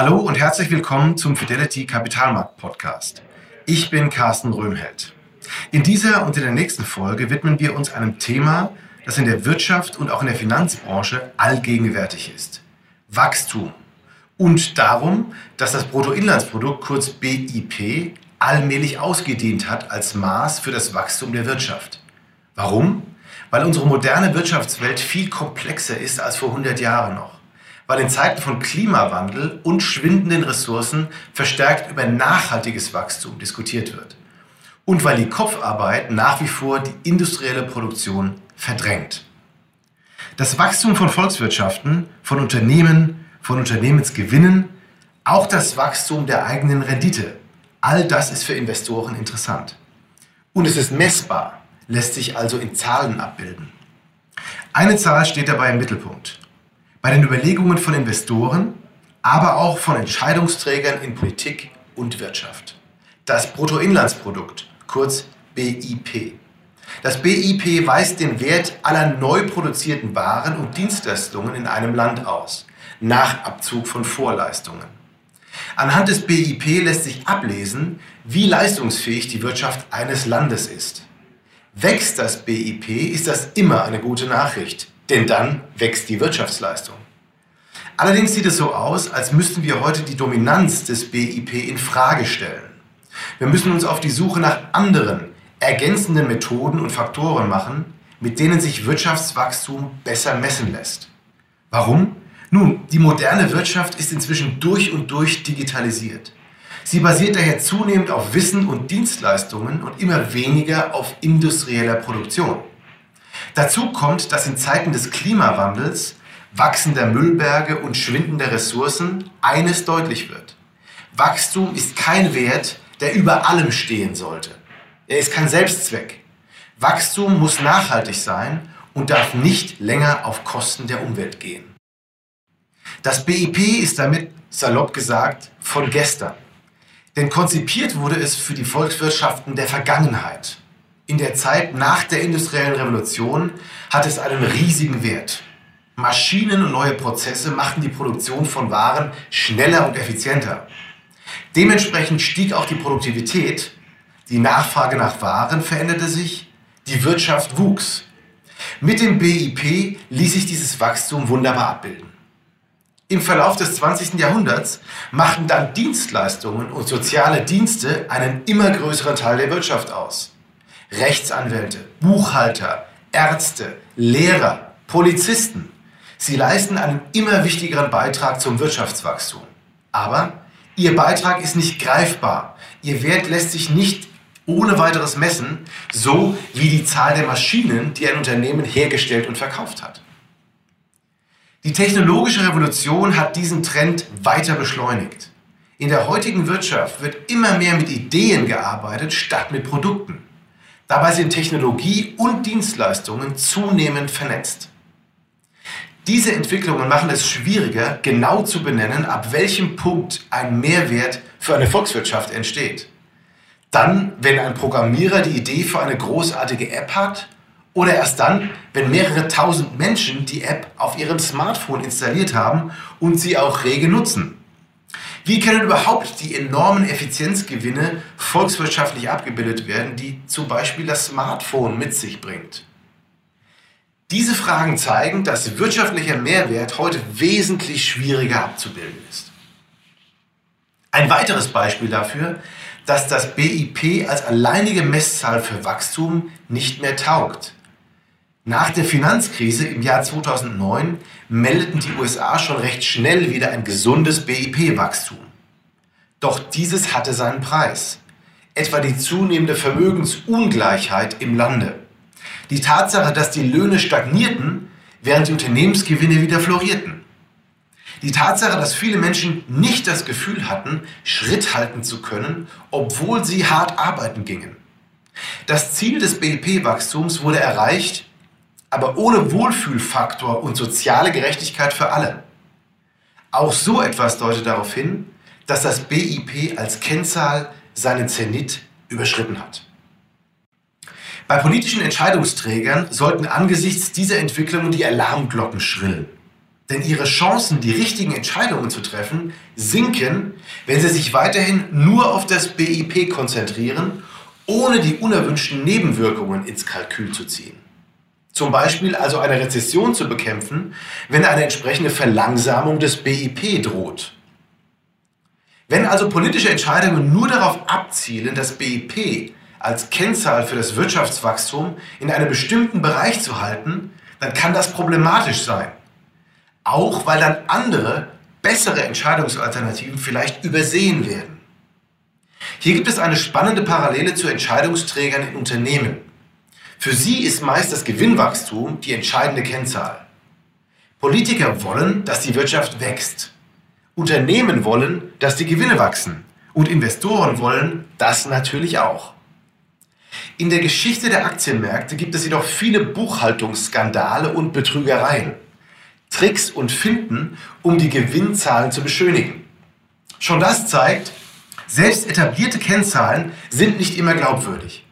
Hallo und herzlich willkommen zum Fidelity Kapitalmarkt Podcast. Ich bin Carsten Röhmheld. In dieser und in der nächsten Folge widmen wir uns einem Thema, das in der Wirtschaft und auch in der Finanzbranche allgegenwärtig ist. Wachstum. Und darum, dass das Bruttoinlandsprodukt kurz BIP allmählich ausgedient hat als Maß für das Wachstum der Wirtschaft. Warum? Weil unsere moderne Wirtschaftswelt viel komplexer ist als vor 100 Jahren noch weil in Zeiten von Klimawandel und schwindenden Ressourcen verstärkt über nachhaltiges Wachstum diskutiert wird. Und weil die Kopfarbeit nach wie vor die industrielle Produktion verdrängt. Das Wachstum von Volkswirtschaften, von Unternehmen, von Unternehmensgewinnen, auch das Wachstum der eigenen Rendite, all das ist für Investoren interessant. Und es ist messbar, lässt sich also in Zahlen abbilden. Eine Zahl steht dabei im Mittelpunkt bei den Überlegungen von Investoren, aber auch von Entscheidungsträgern in Politik und Wirtschaft. Das Bruttoinlandsprodukt, kurz BIP. Das BIP weist den Wert aller neu produzierten Waren und Dienstleistungen in einem Land aus, nach Abzug von Vorleistungen. Anhand des BIP lässt sich ablesen, wie leistungsfähig die Wirtschaft eines Landes ist. Wächst das BIP, ist das immer eine gute Nachricht, denn dann wächst die Wirtschaftsleistung. Allerdings sieht es so aus, als müssten wir heute die Dominanz des BIP in Frage stellen. Wir müssen uns auf die Suche nach anderen, ergänzenden Methoden und Faktoren machen, mit denen sich Wirtschaftswachstum besser messen lässt. Warum? Nun, die moderne Wirtschaft ist inzwischen durch und durch digitalisiert. Sie basiert daher zunehmend auf Wissen und Dienstleistungen und immer weniger auf industrieller Produktion. Dazu kommt, dass in Zeiten des Klimawandels, wachsender Müllberge und schwindender Ressourcen eines deutlich wird. Wachstum ist kein Wert, der über allem stehen sollte. Er ist kein Selbstzweck. Wachstum muss nachhaltig sein und darf nicht länger auf Kosten der Umwelt gehen. Das BIP ist damit, salopp gesagt, von gestern. Denn konzipiert wurde es für die Volkswirtschaften der Vergangenheit in der Zeit nach der industriellen Revolution hat es einen riesigen Wert. Maschinen und neue Prozesse machten die Produktion von Waren schneller und effizienter. Dementsprechend stieg auch die Produktivität, die Nachfrage nach Waren veränderte sich, die Wirtschaft wuchs. Mit dem BIP ließ sich dieses Wachstum wunderbar abbilden. Im Verlauf des 20. Jahrhunderts machten dann Dienstleistungen und soziale Dienste einen immer größeren Teil der Wirtschaft aus. Rechtsanwälte, Buchhalter, Ärzte, Lehrer, Polizisten. Sie leisten einen immer wichtigeren Beitrag zum Wirtschaftswachstum. Aber ihr Beitrag ist nicht greifbar. Ihr Wert lässt sich nicht ohne weiteres messen, so wie die Zahl der Maschinen, die ein Unternehmen hergestellt und verkauft hat. Die technologische Revolution hat diesen Trend weiter beschleunigt. In der heutigen Wirtschaft wird immer mehr mit Ideen gearbeitet statt mit Produkten. Dabei sind Technologie und Dienstleistungen zunehmend vernetzt. Diese Entwicklungen machen es schwieriger, genau zu benennen, ab welchem Punkt ein Mehrwert für eine Volkswirtschaft entsteht. Dann, wenn ein Programmierer die Idee für eine großartige App hat oder erst dann, wenn mehrere tausend Menschen die App auf ihrem Smartphone installiert haben und sie auch rege nutzen. Wie können überhaupt die enormen Effizienzgewinne volkswirtschaftlich abgebildet werden, die zum Beispiel das Smartphone mit sich bringt? Diese Fragen zeigen, dass wirtschaftlicher Mehrwert heute wesentlich schwieriger abzubilden ist. Ein weiteres Beispiel dafür, dass das BIP als alleinige Messzahl für Wachstum nicht mehr taugt. Nach der Finanzkrise im Jahr 2009 meldeten die USA schon recht schnell wieder ein gesundes BIP-Wachstum. Doch dieses hatte seinen Preis. Etwa die zunehmende Vermögensungleichheit im Lande. Die Tatsache, dass die Löhne stagnierten, während die Unternehmensgewinne wieder florierten. Die Tatsache, dass viele Menschen nicht das Gefühl hatten, Schritt halten zu können, obwohl sie hart arbeiten gingen. Das Ziel des BIP-Wachstums wurde erreicht, aber ohne Wohlfühlfaktor und soziale Gerechtigkeit für alle. Auch so etwas deutet darauf hin, dass das BIP als Kennzahl seinen Zenit überschritten hat. Bei politischen Entscheidungsträgern sollten angesichts dieser Entwicklungen die Alarmglocken schrillen. Denn ihre Chancen, die richtigen Entscheidungen zu treffen, sinken, wenn sie sich weiterhin nur auf das BIP konzentrieren, ohne die unerwünschten Nebenwirkungen ins Kalkül zu ziehen. Zum Beispiel also eine Rezession zu bekämpfen, wenn eine entsprechende Verlangsamung des BIP droht. Wenn also politische Entscheidungen nur darauf abzielen, das BIP als Kennzahl für das Wirtschaftswachstum in einem bestimmten Bereich zu halten, dann kann das problematisch sein. Auch weil dann andere, bessere Entscheidungsalternativen vielleicht übersehen werden. Hier gibt es eine spannende Parallele zu Entscheidungsträgern in Unternehmen. Für sie ist meist das Gewinnwachstum die entscheidende Kennzahl. Politiker wollen, dass die Wirtschaft wächst. Unternehmen wollen, dass die Gewinne wachsen. Und Investoren wollen das natürlich auch. In der Geschichte der Aktienmärkte gibt es jedoch viele Buchhaltungsskandale und Betrügereien. Tricks und Finden, um die Gewinnzahlen zu beschönigen. Schon das zeigt, selbst etablierte Kennzahlen sind nicht immer glaubwürdig.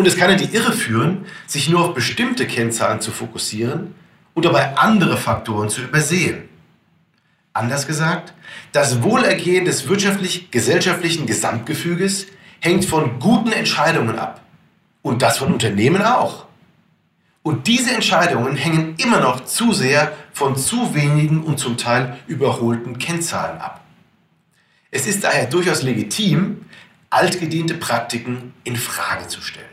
Und es kann in die Irre führen, sich nur auf bestimmte Kennzahlen zu fokussieren und dabei andere Faktoren zu übersehen. Anders gesagt, das Wohlergehen des wirtschaftlich-gesellschaftlichen Gesamtgefüges hängt von guten Entscheidungen ab. Und das von Unternehmen auch. Und diese Entscheidungen hängen immer noch zu sehr von zu wenigen und zum Teil überholten Kennzahlen ab. Es ist daher durchaus legitim, altgediente Praktiken in Frage zu stellen.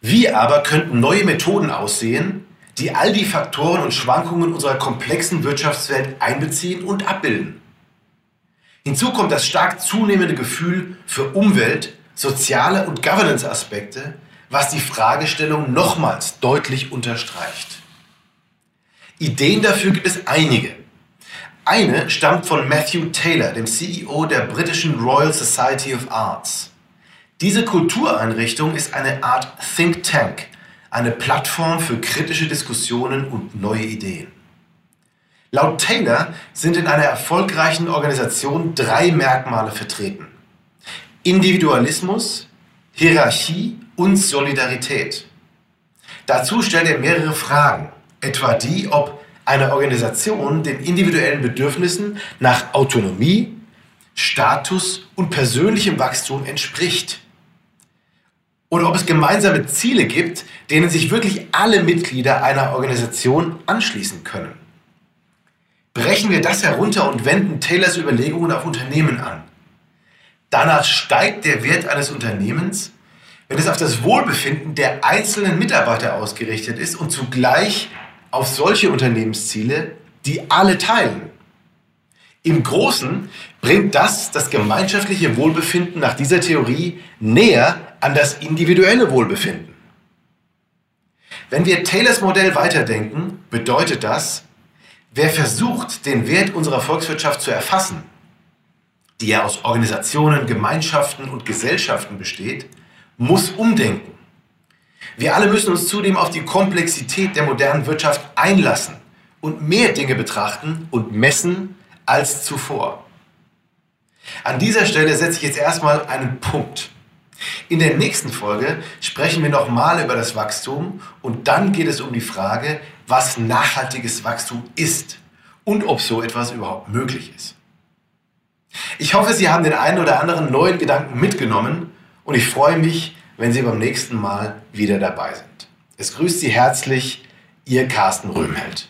Wie aber könnten neue Methoden aussehen, die all die Faktoren und Schwankungen unserer komplexen Wirtschaftswelt einbeziehen und abbilden? Hinzu kommt das stark zunehmende Gefühl für Umwelt, soziale und Governance-Aspekte, was die Fragestellung nochmals deutlich unterstreicht. Ideen dafür gibt es einige. Eine stammt von Matthew Taylor, dem CEO der britischen Royal Society of Arts. Diese Kultureinrichtung ist eine Art Think Tank, eine Plattform für kritische Diskussionen und neue Ideen. Laut Taylor sind in einer erfolgreichen Organisation drei Merkmale vertreten. Individualismus, Hierarchie und Solidarität. Dazu stellt er mehrere Fragen, etwa die, ob eine Organisation den individuellen Bedürfnissen nach Autonomie, Status und persönlichem Wachstum entspricht. Oder ob es gemeinsame Ziele gibt, denen sich wirklich alle Mitglieder einer Organisation anschließen können. Brechen wir das herunter und wenden Taylors Überlegungen auf Unternehmen an. Danach steigt der Wert eines Unternehmens, wenn es auf das Wohlbefinden der einzelnen Mitarbeiter ausgerichtet ist und zugleich auf solche Unternehmensziele, die alle teilen. Im Großen bringt das das gemeinschaftliche Wohlbefinden nach dieser Theorie näher an das individuelle Wohlbefinden. Wenn wir Taylors Modell weiterdenken, bedeutet das, Wer versucht, den Wert unserer Volkswirtschaft zu erfassen, die ja aus Organisationen, Gemeinschaften und Gesellschaften besteht, muss umdenken. Wir alle müssen uns zudem auf die Komplexität der modernen Wirtschaft einlassen und mehr Dinge betrachten und messen als zuvor. An dieser Stelle setze ich jetzt erstmal einen Punkt. In der nächsten Folge sprechen wir nochmal über das Wachstum und dann geht es um die Frage, was nachhaltiges Wachstum ist und ob so etwas überhaupt möglich ist. Ich hoffe, Sie haben den einen oder anderen neuen Gedanken mitgenommen und ich freue mich, wenn Sie beim nächsten Mal wieder dabei sind. Es grüßt Sie herzlich, Ihr Carsten Röhmheld.